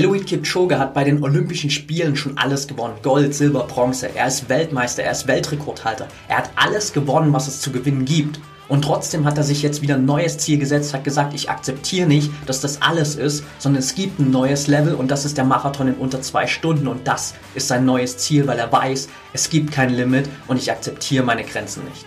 Eloid Kipchoge hat bei den Olympischen Spielen schon alles gewonnen. Gold, Silber, Bronze. Er ist Weltmeister, er ist Weltrekordhalter. Er hat alles gewonnen, was es zu gewinnen gibt. Und trotzdem hat er sich jetzt wieder ein neues Ziel gesetzt, hat gesagt, ich akzeptiere nicht, dass das alles ist, sondern es gibt ein neues Level und das ist der Marathon in unter zwei Stunden und das ist sein neues Ziel, weil er weiß, es gibt kein Limit und ich akzeptiere meine Grenzen nicht.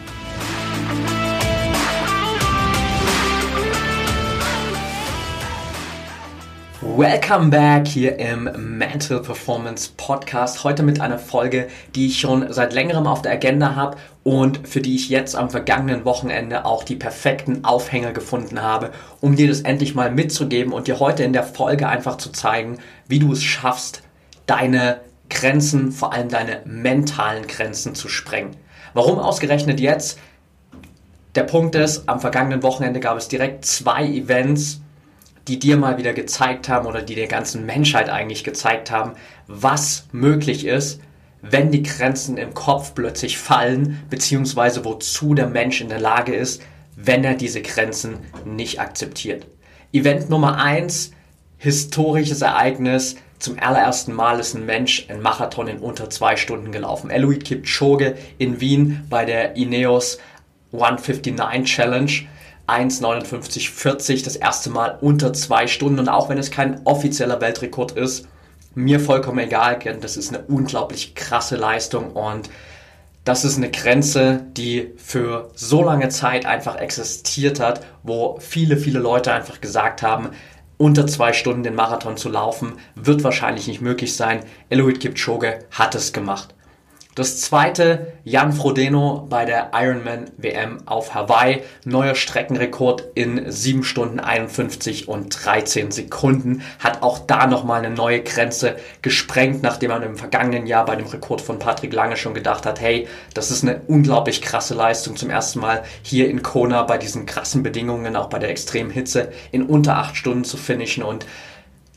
Welcome back hier im Mental Performance Podcast. Heute mit einer Folge, die ich schon seit längerem auf der Agenda habe und für die ich jetzt am vergangenen Wochenende auch die perfekten Aufhänger gefunden habe, um dir das endlich mal mitzugeben und dir heute in der Folge einfach zu zeigen, wie du es schaffst, deine Grenzen, vor allem deine mentalen Grenzen zu sprengen. Warum ausgerechnet jetzt? Der Punkt ist, am vergangenen Wochenende gab es direkt zwei Events, die dir mal wieder gezeigt haben oder die der ganzen Menschheit eigentlich gezeigt haben, was möglich ist, wenn die Grenzen im Kopf plötzlich fallen, beziehungsweise wozu der Mensch in der Lage ist, wenn er diese Grenzen nicht akzeptiert. Event Nummer eins, historisches Ereignis. Zum allerersten Mal ist ein Mensch ein Marathon in unter zwei Stunden gelaufen. Eloid Kipchoge in Wien bei der Ineos 159 Challenge. 1,59,40, das erste Mal unter zwei Stunden. Und auch wenn es kein offizieller Weltrekord ist, mir vollkommen egal, denn das ist eine unglaublich krasse Leistung und das ist eine Grenze, die für so lange Zeit einfach existiert hat, wo viele, viele Leute einfach gesagt haben, unter zwei Stunden den Marathon zu laufen, wird wahrscheinlich nicht möglich sein. Eloid Kipchoge hat es gemacht. Das zweite, Jan Frodeno bei der Ironman WM auf Hawaii. Neuer Streckenrekord in 7 Stunden 51 und 13 Sekunden. Hat auch da nochmal eine neue Grenze gesprengt, nachdem man im vergangenen Jahr bei dem Rekord von Patrick Lange schon gedacht hat, hey, das ist eine unglaublich krasse Leistung. Zum ersten Mal hier in Kona bei diesen krassen Bedingungen, auch bei der extremen Hitze, in unter 8 Stunden zu finishen und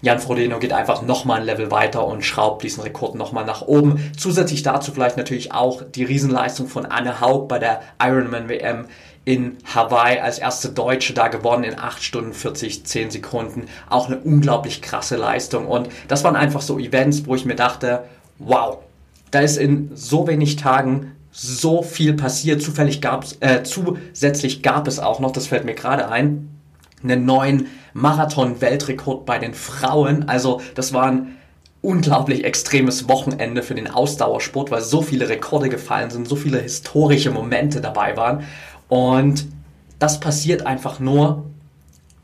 Jan Frodeno geht einfach nochmal ein Level weiter und schraubt diesen Rekord nochmal nach oben. Zusätzlich dazu vielleicht natürlich auch die Riesenleistung von Anne Haug bei der Ironman WM in Hawaii als erste Deutsche da gewonnen in 8 Stunden 40, 10 Sekunden. Auch eine unglaublich krasse Leistung. Und das waren einfach so Events, wo ich mir dachte, wow, da ist in so wenig Tagen so viel passiert. Zufällig gab's, äh, zusätzlich gab es auch noch, das fällt mir gerade ein, einen neuen Marathon-Weltrekord bei den Frauen. Also das war ein unglaublich extremes Wochenende für den Ausdauersport, weil so viele Rekorde gefallen sind, so viele historische Momente dabei waren. Und das passiert einfach nur,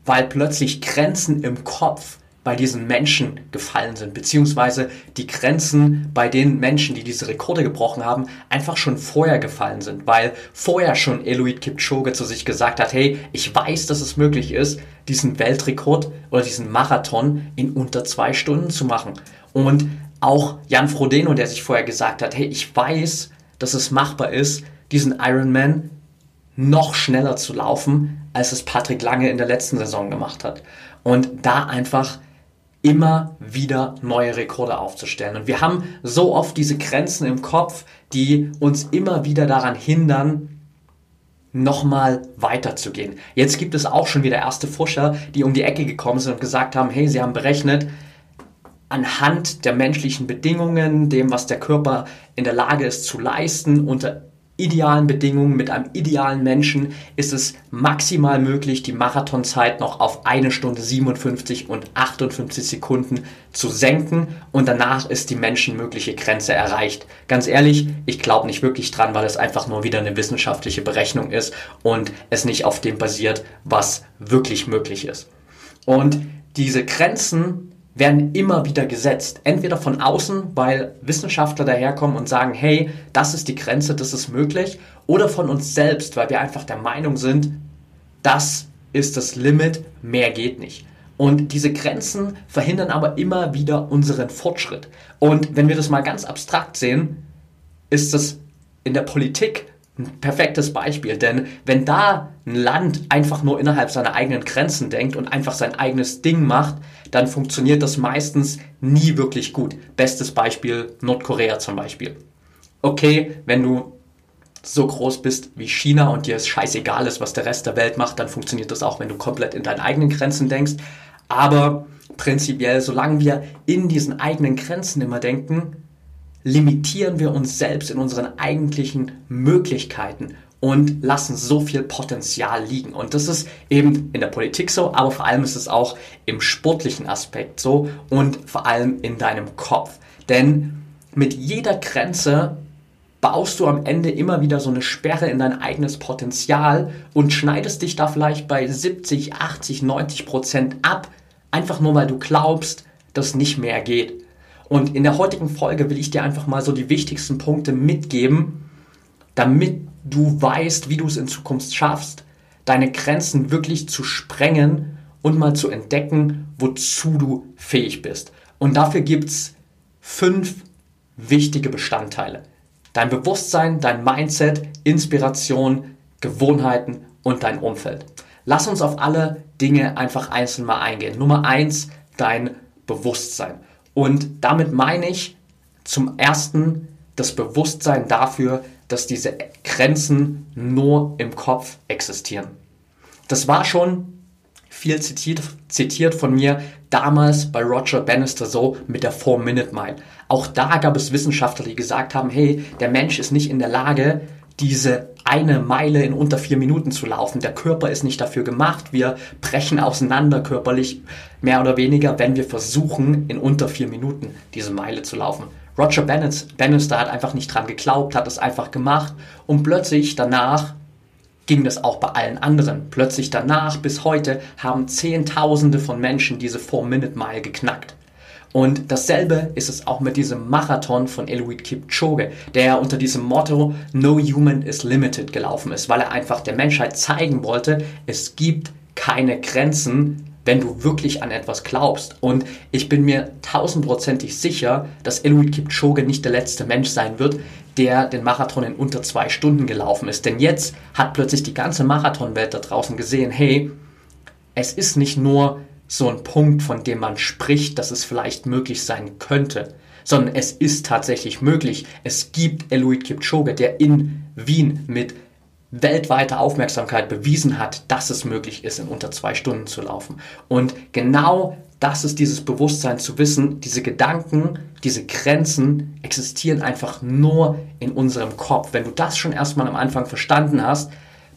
weil plötzlich Grenzen im Kopf bei diesen Menschen gefallen sind, beziehungsweise die Grenzen bei den Menschen, die diese Rekorde gebrochen haben, einfach schon vorher gefallen sind, weil vorher schon Eloid Kipchoge zu sich gesagt hat, hey, ich weiß, dass es möglich ist, diesen Weltrekord oder diesen Marathon in unter zwei Stunden zu machen. Und auch Jan Frodeno, der sich vorher gesagt hat, hey, ich weiß, dass es machbar ist, diesen Ironman noch schneller zu laufen, als es Patrick Lange in der letzten Saison gemacht hat. Und da einfach immer wieder neue Rekorde aufzustellen. Und wir haben so oft diese Grenzen im Kopf, die uns immer wieder daran hindern, nochmal weiterzugehen. Jetzt gibt es auch schon wieder erste Forscher, die um die Ecke gekommen sind und gesagt haben, hey, sie haben berechnet, anhand der menschlichen Bedingungen, dem, was der Körper in der Lage ist zu leisten, unter idealen Bedingungen, mit einem idealen Menschen ist es maximal möglich, die Marathonzeit noch auf eine Stunde 57 und 58 Sekunden zu senken und danach ist die menschenmögliche Grenze erreicht. Ganz ehrlich, ich glaube nicht wirklich dran, weil es einfach nur wieder eine wissenschaftliche Berechnung ist und es nicht auf dem basiert, was wirklich möglich ist. Und diese Grenzen werden immer wieder gesetzt. Entweder von außen, weil Wissenschaftler daherkommen und sagen, hey, das ist die Grenze, das ist möglich, oder von uns selbst, weil wir einfach der Meinung sind, das ist das Limit, mehr geht nicht. Und diese Grenzen verhindern aber immer wieder unseren Fortschritt. Und wenn wir das mal ganz abstrakt sehen, ist das in der Politik ein perfektes Beispiel. Denn wenn da ein Land einfach nur innerhalb seiner eigenen Grenzen denkt und einfach sein eigenes Ding macht, dann funktioniert das meistens nie wirklich gut. Bestes Beispiel Nordkorea zum Beispiel. Okay, wenn du so groß bist wie China und dir es scheißegal ist, was der Rest der Welt macht, dann funktioniert das auch, wenn du komplett in deinen eigenen Grenzen denkst. Aber prinzipiell, solange wir in diesen eigenen Grenzen immer denken, limitieren wir uns selbst in unseren eigentlichen Möglichkeiten und lassen so viel Potenzial liegen. Und das ist eben in der Politik so, aber vor allem ist es auch im sportlichen Aspekt so und vor allem in deinem Kopf. Denn mit jeder Grenze baust du am Ende immer wieder so eine Sperre in dein eigenes Potenzial und schneidest dich da vielleicht bei 70, 80, 90 Prozent ab, einfach nur weil du glaubst, dass nicht mehr geht. Und in der heutigen Folge will ich dir einfach mal so die wichtigsten Punkte mitgeben, damit du weißt, wie du es in Zukunft schaffst, deine Grenzen wirklich zu sprengen und mal zu entdecken, wozu du fähig bist. Und dafür gibt es fünf wichtige Bestandteile. Dein Bewusstsein, dein Mindset, Inspiration, Gewohnheiten und dein Umfeld. Lass uns auf alle Dinge einfach einzeln mal eingehen. Nummer eins, dein Bewusstsein. Und damit meine ich zum ersten das Bewusstsein dafür, dass diese Grenzen nur im Kopf existieren. Das war schon viel zitiert, zitiert von mir damals bei Roger Bannister so mit der 4-Minute-Mile. Auch da gab es Wissenschaftler, die gesagt haben, hey, der Mensch ist nicht in der Lage, diese eine Meile in unter vier Minuten zu laufen. Der Körper ist nicht dafür gemacht. Wir brechen auseinander körperlich, mehr oder weniger, wenn wir versuchen, in unter vier Minuten diese Meile zu laufen. Roger Bannister hat einfach nicht dran geglaubt, hat es einfach gemacht und plötzlich danach ging das auch bei allen anderen. Plötzlich danach bis heute haben Zehntausende von Menschen diese 4-Minute-Mile geknackt. Und dasselbe ist es auch mit diesem Marathon von Eliud Kipchoge, der unter diesem Motto No Human is Limited gelaufen ist, weil er einfach der Menschheit zeigen wollte, es gibt keine Grenzen, wenn du wirklich an etwas glaubst. Und ich bin mir tausendprozentig sicher, dass Eliud Kipchoge nicht der letzte Mensch sein wird, der den Marathon in unter zwei Stunden gelaufen ist. Denn jetzt hat plötzlich die ganze Marathonwelt da draußen gesehen, hey, es ist nicht nur so ein Punkt, von dem man spricht, dass es vielleicht möglich sein könnte, sondern es ist tatsächlich möglich. Es gibt Eliud Kipchoge, der in Wien mit weltweiter Aufmerksamkeit bewiesen hat, dass es möglich ist, in unter zwei Stunden zu laufen. Und genau das ist dieses Bewusstsein zu wissen, diese Gedanken, diese Grenzen existieren einfach nur in unserem Kopf. Wenn du das schon erstmal am Anfang verstanden hast,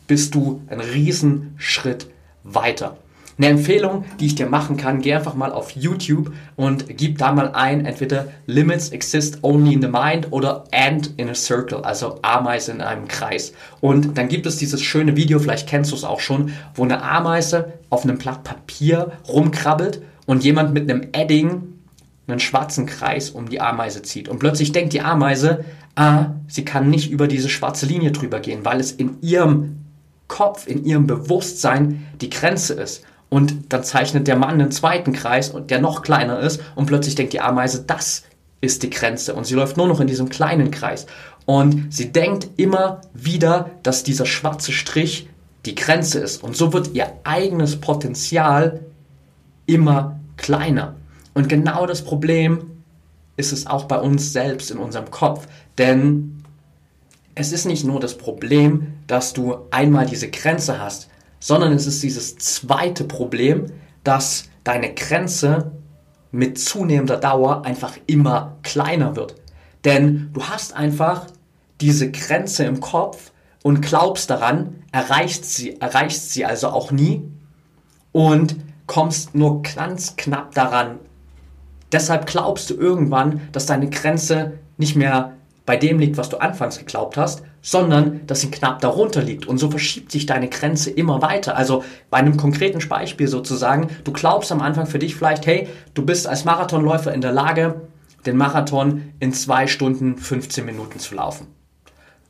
bist du einen riesen Schritt weiter. Eine Empfehlung, die ich dir machen kann, geh einfach mal auf YouTube und gib da mal ein, entweder Limits exist only in the mind oder Ant in a circle, also Ameise in einem Kreis. Und dann gibt es dieses schöne Video, vielleicht kennst du es auch schon, wo eine Ameise auf einem Blatt Papier rumkrabbelt und jemand mit einem Edding einen schwarzen Kreis um die Ameise zieht. Und plötzlich denkt die Ameise, ah, sie kann nicht über diese schwarze Linie drüber gehen, weil es in ihrem Kopf, in ihrem Bewusstsein die Grenze ist. Und dann zeichnet der Mann einen zweiten Kreis, der noch kleiner ist. Und plötzlich denkt die Ameise, das ist die Grenze. Und sie läuft nur noch in diesem kleinen Kreis. Und sie denkt immer wieder, dass dieser schwarze Strich die Grenze ist. Und so wird ihr eigenes Potenzial immer kleiner. Und genau das Problem ist es auch bei uns selbst in unserem Kopf. Denn es ist nicht nur das Problem, dass du einmal diese Grenze hast, sondern es ist dieses zweite Problem, dass deine Grenze mit zunehmender Dauer einfach immer kleiner wird. Denn du hast einfach diese Grenze im Kopf und glaubst daran, erreichst sie, erreichst sie also auch nie und kommst nur ganz knapp daran. Deshalb glaubst du irgendwann, dass deine Grenze nicht mehr bei dem liegt, was du anfangs geglaubt hast, sondern dass sie knapp darunter liegt. Und so verschiebt sich deine Grenze immer weiter. Also bei einem konkreten Beispiel sozusagen, du glaubst am Anfang für dich vielleicht, hey, du bist als Marathonläufer in der Lage, den Marathon in zwei Stunden 15 Minuten zu laufen.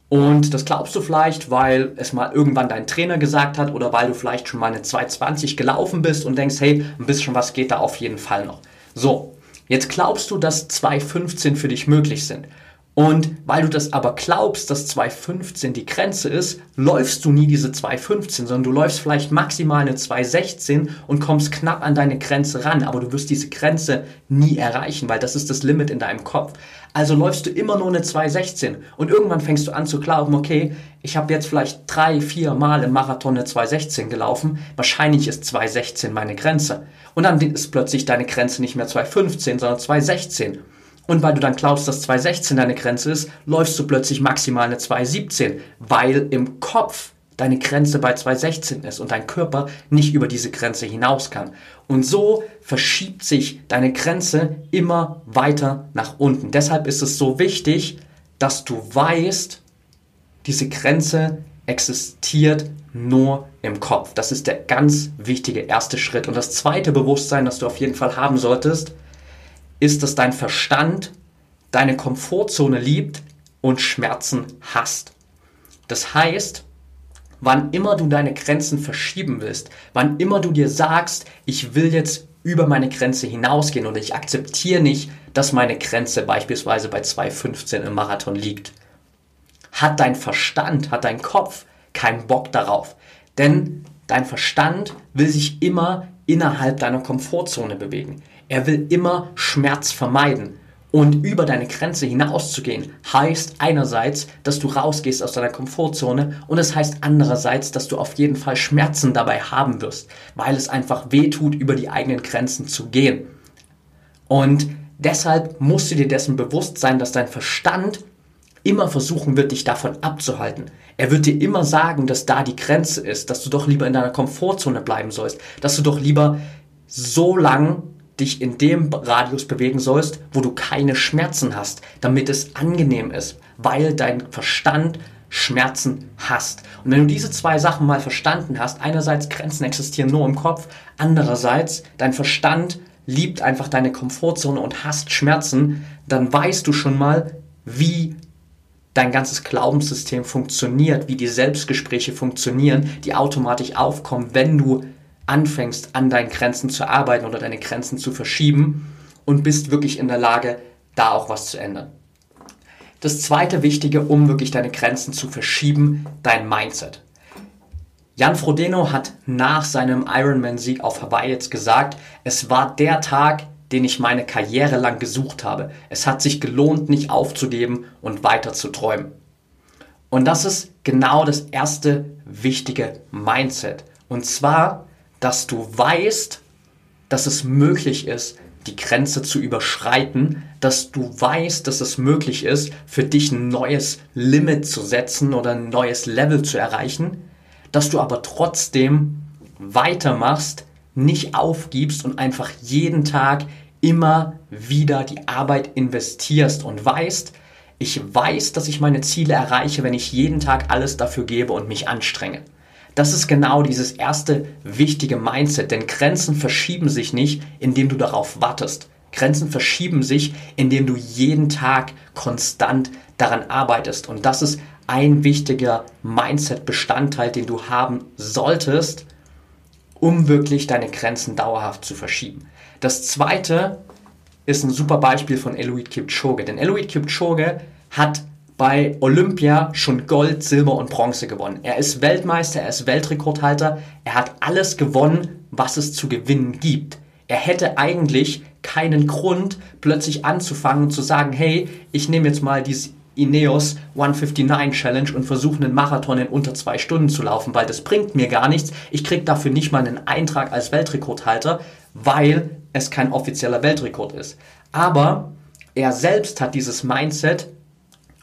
Und das glaubst du vielleicht, weil es mal irgendwann dein Trainer gesagt hat oder weil du vielleicht schon mal eine 220 gelaufen bist und denkst, hey, ein bisschen was geht da auf jeden Fall noch. So, jetzt glaubst du, dass 215 für dich möglich sind. Und weil du das aber glaubst, dass 2,15 die Grenze ist, läufst du nie diese 2,15, sondern du läufst vielleicht maximal eine 2,16 und kommst knapp an deine Grenze ran, aber du wirst diese Grenze nie erreichen, weil das ist das Limit in deinem Kopf. Also läufst du immer nur eine 2,16 und irgendwann fängst du an zu glauben, okay, ich habe jetzt vielleicht drei, vier Mal im Marathon eine 2,16 gelaufen, wahrscheinlich ist 2,16 meine Grenze. Und dann ist plötzlich deine Grenze nicht mehr 2,15, sondern 2,16. Und weil du dann glaubst, dass 2,16 deine Grenze ist, läufst du plötzlich maximal eine 2,17, weil im Kopf deine Grenze bei 2,16 ist und dein Körper nicht über diese Grenze hinaus kann. Und so verschiebt sich deine Grenze immer weiter nach unten. Deshalb ist es so wichtig, dass du weißt, diese Grenze existiert nur im Kopf. Das ist der ganz wichtige erste Schritt. Und das zweite Bewusstsein, das du auf jeden Fall haben solltest, ist, dass dein Verstand deine Komfortzone liebt und Schmerzen hasst. Das heißt, wann immer du deine Grenzen verschieben willst, wann immer du dir sagst, ich will jetzt über meine Grenze hinausgehen und ich akzeptiere nicht, dass meine Grenze beispielsweise bei 2,15 im Marathon liegt, hat dein Verstand, hat dein Kopf keinen Bock darauf. Denn dein Verstand will sich immer innerhalb deiner Komfortzone bewegen. Er will immer Schmerz vermeiden. Und über deine Grenze hinauszugehen, heißt einerseits, dass du rausgehst aus deiner Komfortzone und es heißt andererseits, dass du auf jeden Fall Schmerzen dabei haben wirst, weil es einfach weh tut, über die eigenen Grenzen zu gehen. Und deshalb musst du dir dessen bewusst sein, dass dein Verstand immer versuchen wird, dich davon abzuhalten. Er wird dir immer sagen, dass da die Grenze ist, dass du doch lieber in deiner Komfortzone bleiben sollst, dass du doch lieber so lang dich in dem Radius bewegen sollst, wo du keine Schmerzen hast, damit es angenehm ist, weil dein Verstand Schmerzen hasst. Und wenn du diese zwei Sachen mal verstanden hast, einerseits Grenzen existieren nur im Kopf, andererseits dein Verstand liebt einfach deine Komfortzone und hasst Schmerzen, dann weißt du schon mal, wie dein ganzes Glaubenssystem funktioniert, wie die Selbstgespräche funktionieren, die automatisch aufkommen, wenn du anfängst, an deinen Grenzen zu arbeiten oder deine Grenzen zu verschieben und bist wirklich in der Lage, da auch was zu ändern. Das zweite Wichtige, um wirklich deine Grenzen zu verschieben, dein Mindset. Jan Frodeno hat nach seinem Ironman-Sieg auf Hawaii jetzt gesagt, es war der Tag, den ich meine Karriere lang gesucht habe. Es hat sich gelohnt, nicht aufzugeben und weiter zu träumen. Und das ist genau das erste wichtige Mindset. Und zwar dass du weißt, dass es möglich ist, die Grenze zu überschreiten, dass du weißt, dass es möglich ist, für dich ein neues Limit zu setzen oder ein neues Level zu erreichen, dass du aber trotzdem weitermachst, nicht aufgibst und einfach jeden Tag immer wieder die Arbeit investierst und weißt, ich weiß, dass ich meine Ziele erreiche, wenn ich jeden Tag alles dafür gebe und mich anstrenge. Das ist genau dieses erste wichtige Mindset, denn Grenzen verschieben sich nicht, indem du darauf wartest. Grenzen verschieben sich, indem du jeden Tag konstant daran arbeitest. Und das ist ein wichtiger Mindset-Bestandteil, den du haben solltest, um wirklich deine Grenzen dauerhaft zu verschieben. Das zweite ist ein super Beispiel von Eloid Kipchoge, denn Eloid Kipchoge hat bei Olympia schon Gold, Silber und Bronze gewonnen. Er ist Weltmeister, er ist Weltrekordhalter, er hat alles gewonnen, was es zu gewinnen gibt. Er hätte eigentlich keinen Grund, plötzlich anzufangen zu sagen, hey, ich nehme jetzt mal diese Ineos 159 Challenge und versuche einen Marathon in unter zwei Stunden zu laufen, weil das bringt mir gar nichts. Ich kriege dafür nicht mal einen Eintrag als Weltrekordhalter, weil es kein offizieller Weltrekord ist. Aber er selbst hat dieses Mindset,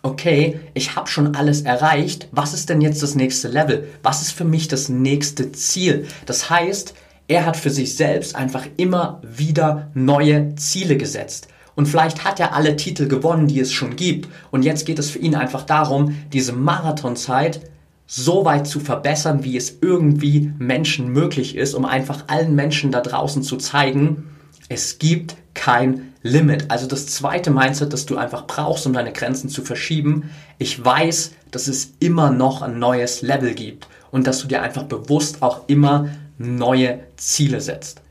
okay, ich habe schon alles erreicht, was ist denn jetzt das nächste Level? Was ist für mich das nächste Ziel? Das heißt, er hat für sich selbst einfach immer wieder neue Ziele gesetzt. Und vielleicht hat er alle Titel gewonnen, die es schon gibt. Und jetzt geht es für ihn einfach darum, diese Marathonzeit so weit zu verbessern, wie es irgendwie Menschen möglich ist, um einfach allen Menschen da draußen zu zeigen, Es gibt kein Limit. Also das zweite Mindset, das du einfach brauchst, um deine Grenzen zu verschieben. Ich weiß, dass es immer noch ein neues Level gibt und dass du dir einfach bewusst auch immer neue Ziele setzt.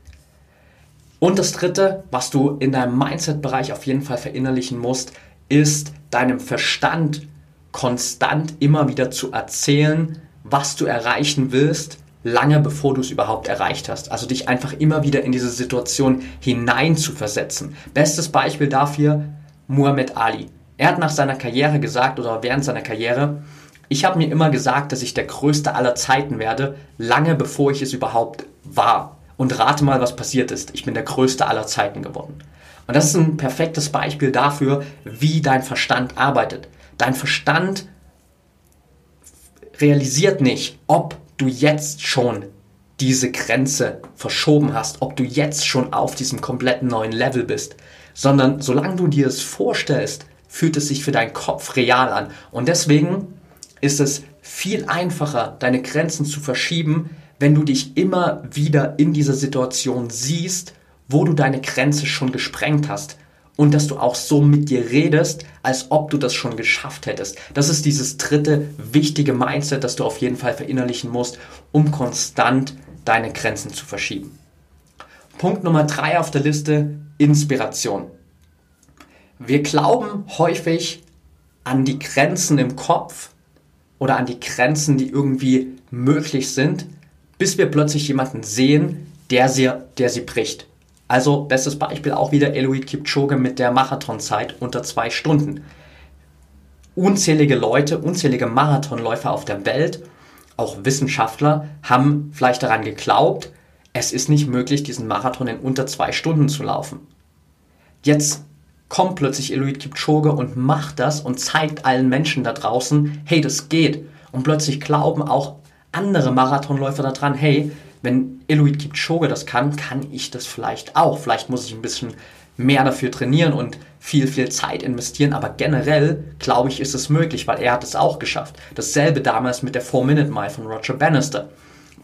Und das dritte, was du in deinem Mindset-Bereich auf jeden Fall verinnerlichen musst, ist deinem Verstand konstant immer wieder zu erzählen, was du erreichen willst lange bevor du es überhaupt erreicht hast. Also dich einfach immer wieder in diese Situation hinein zu versetzen. Bestes Beispiel dafür Muhammad Ali. Er hat nach seiner Karriere gesagt oder während seiner Karriere, ich habe mir immer gesagt, dass ich der Größte aller Zeiten werde, lange bevor ich es überhaupt war. Und rate mal, was passiert ist. Ich bin der Größte aller Zeiten geworden. Und das ist ein perfektes Beispiel dafür, wie dein Verstand arbeitet. Dein Verstand realisiert nicht, ob du jetzt schon diese Grenze verschoben hast, ob du jetzt schon auf diesem kompletten neuen Level bist, sondern solange du dir es vorstellst, fühlt es sich für deinen Kopf real an. Und deswegen ist es viel einfacher, deine Grenzen zu verschieben, wenn du dich immer wieder in dieser Situation siehst, wo du deine Grenze schon gesprengt hast und dass du auch so mit dir redest, als ob du das schon geschafft hättest. Das ist dieses dritte wichtige Mindset, das du auf jeden Fall verinnerlichen musst, um konstant deine Grenzen zu verschieben. Punkt Nummer drei auf der Liste, Inspiration. Wir glauben häufig an die Grenzen im Kopf oder an die Grenzen, die irgendwie möglich sind, bis wir plötzlich jemanden sehen, der sie, der sie bricht. Also bestes Beispiel auch wieder Eloid Kipchoge mit der Marathonzeit unter zwei Stunden. Unzählige Leute, unzählige Marathonläufer auf der Welt, auch Wissenschaftler, haben vielleicht daran geglaubt, es ist nicht möglich, diesen Marathon in unter zwei Stunden zu laufen. Jetzt kommt plötzlich Eloid Kipchoge und macht das und zeigt allen Menschen da draußen, hey, das geht. Und plötzlich glauben auch andere Marathonläufer daran, hey, wenn Eloid Kipchoge das kann, kann ich das vielleicht auch. Vielleicht muss ich ein bisschen mehr dafür trainieren und viel, viel Zeit investieren, aber generell glaube ich, ist es möglich, weil er hat es auch geschafft. Dasselbe damals mit der 4-Minute-Mile von Roger Bannister.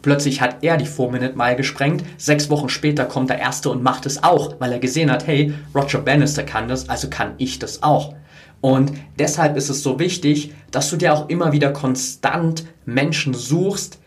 Plötzlich hat er die 4-Minute-Mile gesprengt, sechs Wochen später kommt der Erste und macht es auch, weil er gesehen hat, hey, Roger Bannister kann das, also kann ich das auch. Und deshalb ist es so wichtig, dass du dir auch immer wieder konstant Menschen suchst,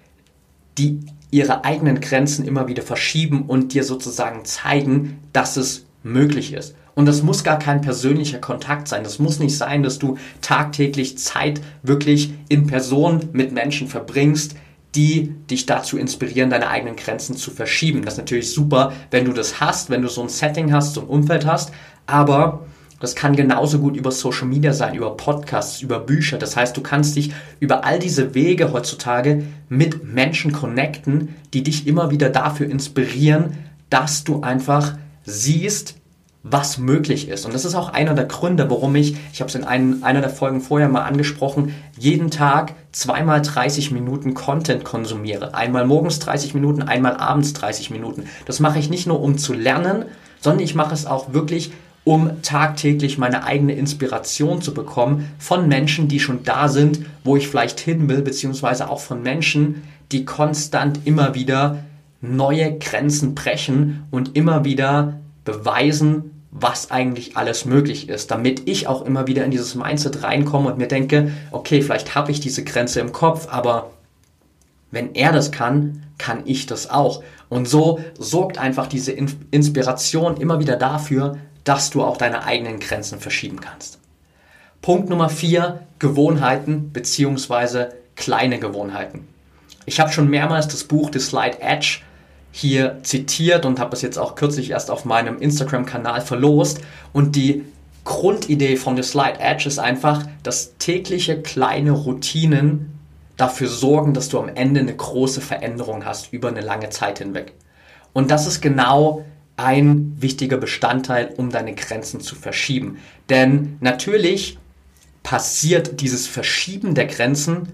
die ihre eigenen Grenzen immer wieder verschieben und dir sozusagen zeigen, dass es möglich ist. Und das muss gar kein persönlicher Kontakt sein. Das muss nicht sein, dass du tagtäglich Zeit wirklich in Person mit Menschen verbringst, die dich dazu inspirieren, deine eigenen Grenzen zu verschieben. Das ist natürlich super, wenn du das hast, wenn du so ein Setting hast, so ein Umfeld hast. Aber das kann genauso gut über Social Media sein, über Podcasts, über Bücher. Das heißt, du kannst dich über all diese Wege heutzutage mit Menschen connecten, die dich immer wieder dafür inspirieren, dass du einfach siehst, was möglich ist. Und das ist auch einer der Gründe, warum ich, ich habe es in ein, einer der Folgen vorher mal angesprochen, jeden Tag zweimal 30 Minuten Content konsumiere. Einmal morgens 30 Minuten, einmal abends 30 Minuten. Das mache ich nicht nur, um zu lernen, sondern ich mache es auch wirklich, um tagtäglich meine eigene Inspiration zu bekommen von Menschen, die schon da sind, wo ich vielleicht hin will, beziehungsweise auch von Menschen, die konstant immer wieder neue Grenzen brechen und immer wieder beweisen, was eigentlich alles möglich ist, damit ich auch immer wieder in dieses Mindset reinkomme und mir denke, okay, vielleicht habe ich diese Grenze im Kopf, aber wenn er das kann, kann ich das auch. Und so sorgt einfach diese Inspiration immer wieder dafür, dass du auch deine eigenen Grenzen verschieben kannst. Punkt Nummer vier: Gewohnheiten bzw. kleine Gewohnheiten. Ich habe schon mehrmals das Buch The Slide Edge hier zitiert und habe es jetzt auch kürzlich erst auf meinem Instagram-Kanal verlost. Und die Grundidee von The Slide Edge ist einfach, dass tägliche kleine Routinen dafür sorgen, dass du am Ende eine große Veränderung hast über eine lange Zeit hinweg. Und das ist genau ein wichtiger Bestandteil, um deine Grenzen zu verschieben. Denn natürlich passiert dieses Verschieben der Grenzen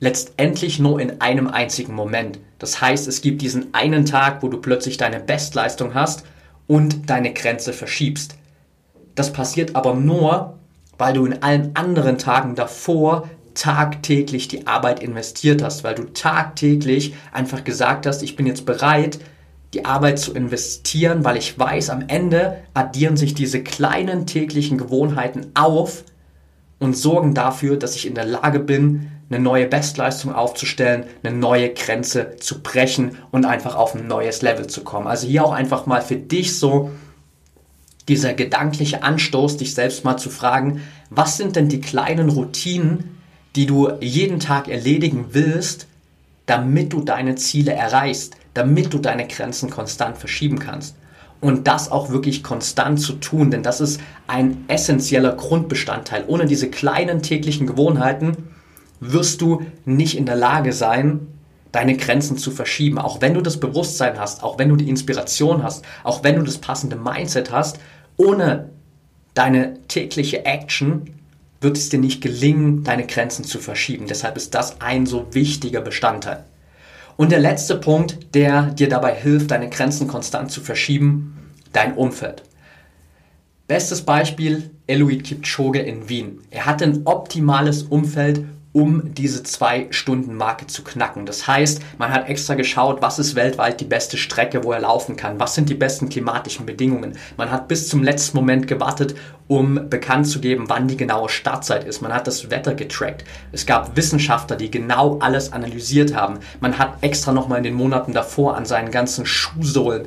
letztendlich nur in einem einzigen Moment. Das heißt, es gibt diesen einen Tag, wo du plötzlich deine Bestleistung hast und deine Grenze verschiebst. Das passiert aber nur, weil du in allen anderen Tagen davor tagtäglich die Arbeit investiert hast, weil du tagtäglich einfach gesagt hast, ich bin jetzt bereit, die Arbeit zu investieren, weil ich weiß, am Ende addieren sich diese kleinen täglichen Gewohnheiten auf und sorgen dafür, dass ich in der Lage bin, eine neue Bestleistung aufzustellen, eine neue Grenze zu brechen und einfach auf ein neues Level zu kommen. Also hier auch einfach mal für dich so dieser gedankliche Anstoß, dich selbst mal zu fragen, was sind denn die kleinen Routinen, die du jeden Tag erledigen willst, damit du deine Ziele erreichst, damit du deine Grenzen konstant verschieben kannst. Und das auch wirklich konstant zu tun, denn das ist ein essentieller Grundbestandteil. Ohne diese kleinen täglichen Gewohnheiten wirst du nicht in der Lage sein, deine Grenzen zu verschieben. Auch wenn du das Bewusstsein hast, auch wenn du die Inspiration hast, auch wenn du das passende Mindset hast, ohne deine tägliche Action wird es dir nicht gelingen, deine Grenzen zu verschieben. Deshalb ist das ein so wichtiger Bestandteil. Und der letzte Punkt, der dir dabei hilft, deine Grenzen konstant zu verschieben, dein Umfeld. Bestes Beispiel, Eloid Kipchoge in Wien. Er hatte ein optimales Umfeld um diese Zwei-Stunden-Marke zu knacken. Das heißt, man hat extra geschaut, was ist weltweit die beste Strecke, wo er laufen kann, was sind die besten klimatischen Bedingungen. Man hat bis zum letzten Moment gewartet, um bekannt zu geben, wann die genaue Startzeit ist. Man hat das Wetter getrackt. Es gab Wissenschaftler, die genau alles analysiert haben. Man hat extra nochmal in den Monaten davor an seinen ganzen Schuhsohlen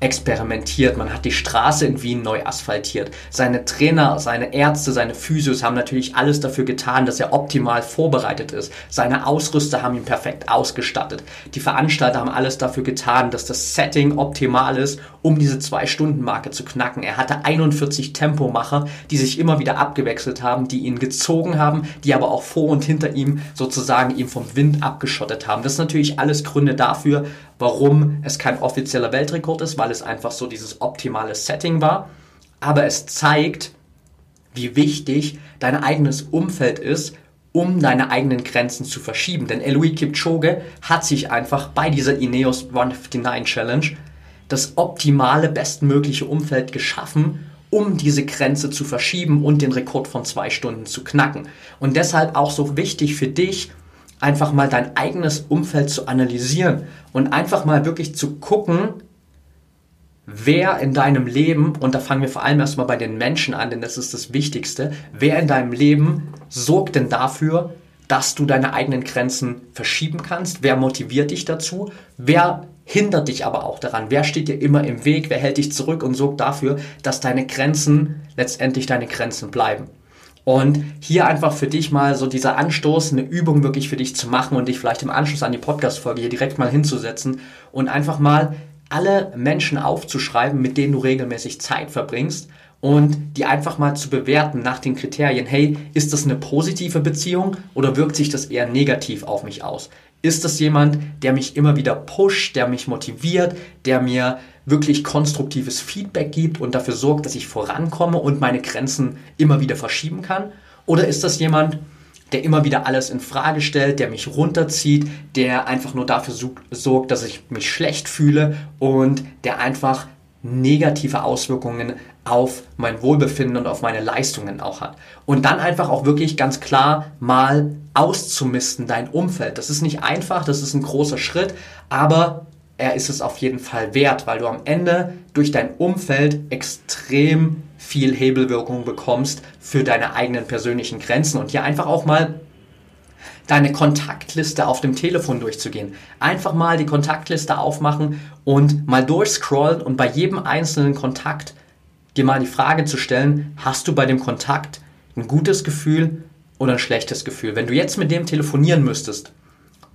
experimentiert. Man hat die Straße in Wien neu asphaltiert. Seine Trainer, seine Ärzte, seine Physios haben natürlich alles dafür getan, dass er optimal vorbereitet ist. Seine Ausrüster haben ihn perfekt ausgestattet. Die Veranstalter haben alles dafür getan, dass das Setting optimal ist, um diese Zwei-Stunden-Marke zu knacken. Er hatte 41 Tempomacher, die sich immer wieder abgewechselt haben, die ihn gezogen haben, die aber auch vor und hinter ihm sozusagen ihm vom Wind abgeschottet haben. Das ist natürlich alles Gründe dafür, warum es kein offizieller Weltrekord ist, weil es einfach so dieses optimale Setting war. Aber es zeigt, wie wichtig dein eigenes Umfeld ist, um deine eigenen Grenzen zu verschieben. Denn Eloy Kipchoge hat sich einfach bei dieser Ineos 159 Challenge das optimale, bestmögliche Umfeld geschaffen, um diese Grenze zu verschieben und den Rekord von zwei Stunden zu knacken. Und deshalb auch so wichtig für dich, einfach mal dein eigenes Umfeld zu analysieren und einfach mal wirklich zu gucken, wer in deinem Leben, und da fangen wir vor allem erstmal bei den Menschen an, denn das ist das Wichtigste, wer in deinem Leben sorgt denn dafür, dass du deine eigenen Grenzen verschieben kannst? Wer motiviert dich dazu? Wer hindert dich aber auch daran? Wer steht dir immer im Weg? Wer hält dich zurück und sorgt dafür, dass deine Grenzen letztendlich deine Grenzen bleiben? Und hier einfach für dich mal so dieser Anstoß, eine Übung wirklich für dich zu machen und dich vielleicht im Anschluss an die Podcast-Folge hier direkt mal hinzusetzen und einfach mal alle Menschen aufzuschreiben, mit denen du regelmäßig Zeit verbringst und die einfach mal zu bewerten nach den Kriterien, hey, ist das eine positive Beziehung oder wirkt sich das eher negativ auf mich aus? Ist das jemand, der mich immer wieder pusht, der mich motiviert, der mir wirklich konstruktives Feedback gibt und dafür sorgt, dass ich vorankomme und meine Grenzen immer wieder verschieben kann? Oder ist das jemand, der immer wieder alles in Frage stellt, der mich runterzieht, der einfach nur dafür sorgt, dass ich mich schlecht fühle und der einfach negative Auswirkungen auf mein Wohlbefinden und auf meine Leistungen auch hat. Und dann einfach auch wirklich ganz klar mal auszumisten dein Umfeld. Das ist nicht einfach, das ist ein großer Schritt, aber er ist es auf jeden Fall wert, weil du am Ende durch dein Umfeld extrem viel Hebelwirkung bekommst für deine eigenen persönlichen Grenzen und hier einfach auch mal deine Kontaktliste auf dem Telefon durchzugehen. Einfach mal die Kontaktliste aufmachen und mal durchscrollen und bei jedem einzelnen Kontakt dir mal die Frage zu stellen, hast du bei dem Kontakt ein gutes Gefühl oder ein schlechtes Gefühl? Wenn du jetzt mit dem telefonieren müsstest,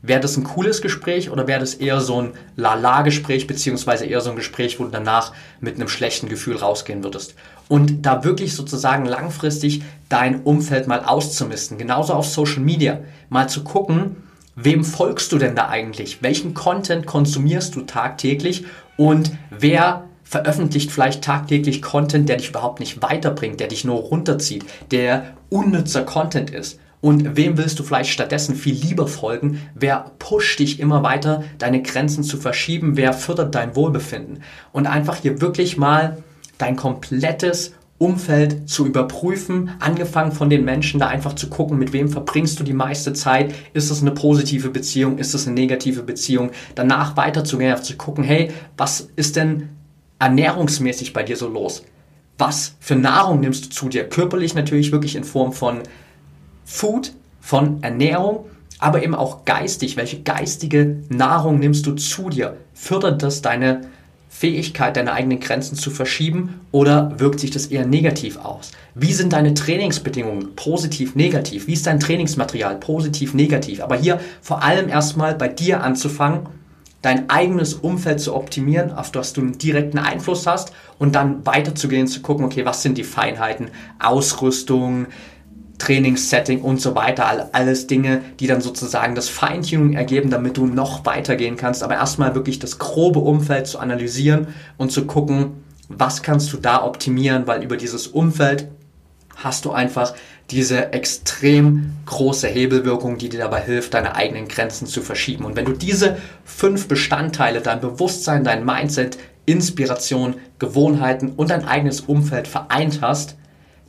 Wäre das ein cooles Gespräch oder wäre das eher so ein Lala-Gespräch, beziehungsweise eher so ein Gespräch, wo du danach mit einem schlechten Gefühl rausgehen würdest? Und da wirklich sozusagen langfristig dein Umfeld mal auszumisten. Genauso auf Social Media. Mal zu gucken, wem folgst du denn da eigentlich? Welchen Content konsumierst du tagtäglich? Und wer veröffentlicht vielleicht tagtäglich Content, der dich überhaupt nicht weiterbringt, der dich nur runterzieht, der unnützer Content ist? Und wem willst du vielleicht stattdessen viel lieber folgen? Wer pusht dich immer weiter, deine Grenzen zu verschieben? Wer fördert dein Wohlbefinden? Und einfach hier wirklich mal dein komplettes Umfeld zu überprüfen, angefangen von den Menschen, da einfach zu gucken, mit wem verbringst du die meiste Zeit, ist es eine positive Beziehung, ist es eine negative Beziehung, danach weiterzugehen, zu gucken, hey, was ist denn ernährungsmäßig bei dir so los? Was für Nahrung nimmst du zu dir? Körperlich natürlich wirklich in Form von Food, von Ernährung, aber eben auch geistig. Welche geistige Nahrung nimmst du zu dir? Fördert das deine Fähigkeit, deine eigenen Grenzen zu verschieben oder wirkt sich das eher negativ aus? Wie sind deine Trainingsbedingungen? Positiv, negativ? Wie ist dein Trainingsmaterial? Positiv, negativ? Aber hier vor allem erstmal bei dir anzufangen, dein eigenes Umfeld zu optimieren, auf das du einen direkten Einfluss hast und dann weiterzugehen, zu gucken, okay, was sind die Feinheiten? Ausrüstung, Trainingssetting und so weiter. Alles Dinge, die dann sozusagen das Feintuning ergeben, damit du noch weitergehen kannst. Aber erstmal wirklich das grobe Umfeld zu analysieren und zu gucken, was kannst du da optimieren, weil über dieses Umfeld hast du einfach diese extrem große Hebelwirkung, die dir dabei hilft, deine eigenen Grenzen zu verschieben. Und wenn du diese fünf Bestandteile, dein Bewusstsein, dein Mindset, Inspiration, Gewohnheiten und dein eigenes Umfeld vereint hast,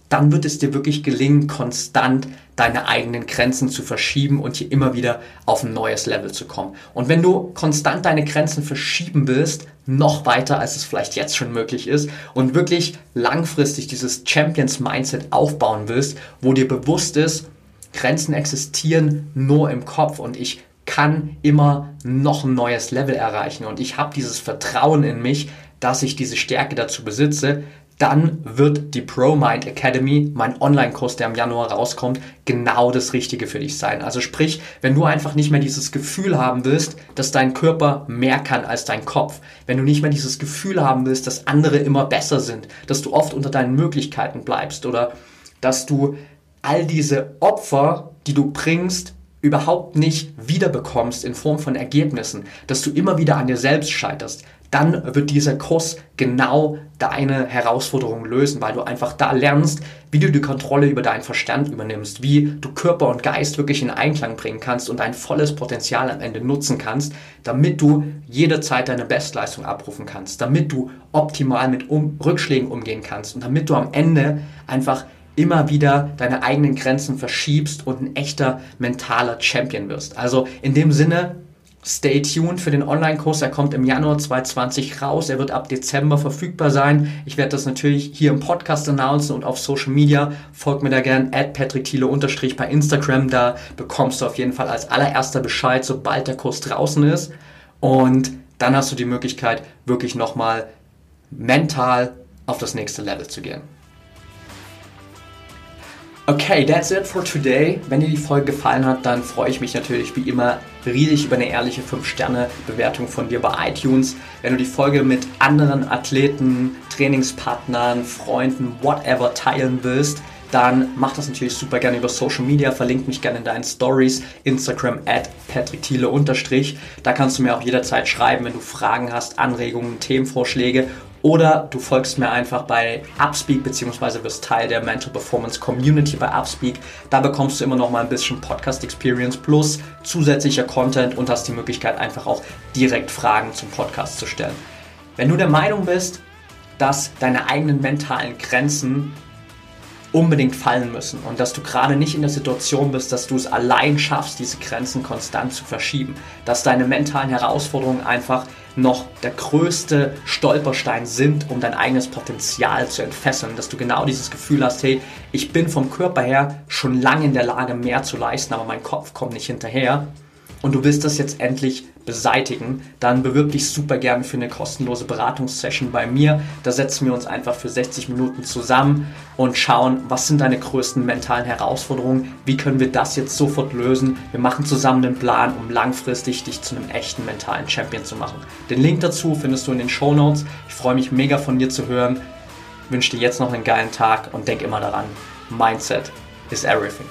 dann wird es dir wirklich gelingen, konstant deine eigenen Grenzen zu verschieben und hier immer wieder auf ein neues Level zu kommen. Und wenn du konstant deine Grenzen verschieben willst, noch weiter, als es vielleicht jetzt schon möglich ist, und wirklich langfristig dieses Champions Mindset aufbauen willst, wo dir bewusst ist, Grenzen existieren nur im Kopf und ich kann immer noch ein neues Level erreichen und ich habe dieses Vertrauen in mich, dass ich diese Stärke dazu besitze, dann wird die ProMind Academy, mein Online-Kurs, der im Januar rauskommt, genau das Richtige für dich sein. Also sprich, wenn du einfach nicht mehr dieses Gefühl haben willst, dass dein Körper mehr kann als dein Kopf, wenn du nicht mehr dieses Gefühl haben willst, dass andere immer besser sind, dass du oft unter deinen Möglichkeiten bleibst oder dass du all diese Opfer, die du bringst, überhaupt nicht wiederbekommst in Form von Ergebnissen, dass du immer wieder an dir selbst scheiterst, dann wird dieser Kurs genau deine Herausforderung lösen, weil du einfach da lernst, wie du die Kontrolle über deinen Verstand übernimmst, wie du Körper und Geist wirklich in Einklang bringen kannst und dein volles Potenzial am Ende nutzen kannst, damit du jederzeit deine Bestleistung abrufen kannst, damit du optimal mit um Rückschlägen umgehen kannst und damit du am Ende einfach immer wieder deine eigenen Grenzen verschiebst und ein echter mentaler Champion wirst. Also in dem Sinne, Stay tuned für den Online-Kurs. Er kommt im Januar 2020 raus. Er wird ab Dezember verfügbar sein. Ich werde das natürlich hier im Podcast announcen und auf Social Media. Folgt mir da gern at patrickthiele unterstrich bei Instagram. Da bekommst du auf jeden Fall als allererster Bescheid, sobald der Kurs draußen ist. Und dann hast du die Möglichkeit, wirklich nochmal mental auf das nächste Level zu gehen. Okay, that's it for today. Wenn dir die Folge gefallen hat, dann freue ich mich natürlich wie immer riesig über eine ehrliche 5-Sterne-Bewertung von dir bei iTunes. Wenn du die Folge mit anderen Athleten, Trainingspartnern, Freunden, whatever teilen willst, dann mach das natürlich super gerne über Social Media, verlink mich gerne in deinen Stories, Instagram at unterstrich. Da kannst du mir auch jederzeit schreiben, wenn du Fragen hast, Anregungen, Themenvorschläge oder du folgst mir einfach bei Upspeak bzw. wirst Teil der Mental Performance Community bei Upspeak. Da bekommst du immer noch mal ein bisschen Podcast Experience plus zusätzlicher Content und hast die Möglichkeit einfach auch direkt Fragen zum Podcast zu stellen. Wenn du der Meinung bist, dass deine eigenen mentalen Grenzen unbedingt fallen müssen und dass du gerade nicht in der Situation bist, dass du es allein schaffst, diese Grenzen konstant zu verschieben, dass deine mentalen Herausforderungen einfach noch der größte Stolperstein sind, um dein eigenes Potenzial zu entfesseln, dass du genau dieses Gefühl hast, hey, ich bin vom Körper her schon lange in der Lage, mehr zu leisten, aber mein Kopf kommt nicht hinterher und du willst das jetzt endlich beseitigen, dann bewirb dich super gerne für eine kostenlose Beratungssession bei mir. Da setzen wir uns einfach für 60 Minuten zusammen und schauen, was sind deine größten mentalen Herausforderungen, wie können wir das jetzt sofort lösen. Wir machen zusammen einen Plan, um langfristig dich zu einem echten mentalen Champion zu machen. Den Link dazu findest du in den Show Notes. Ich freue mich mega von dir zu hören. wünsche dir jetzt noch einen geilen Tag und denk immer daran, Mindset is everything.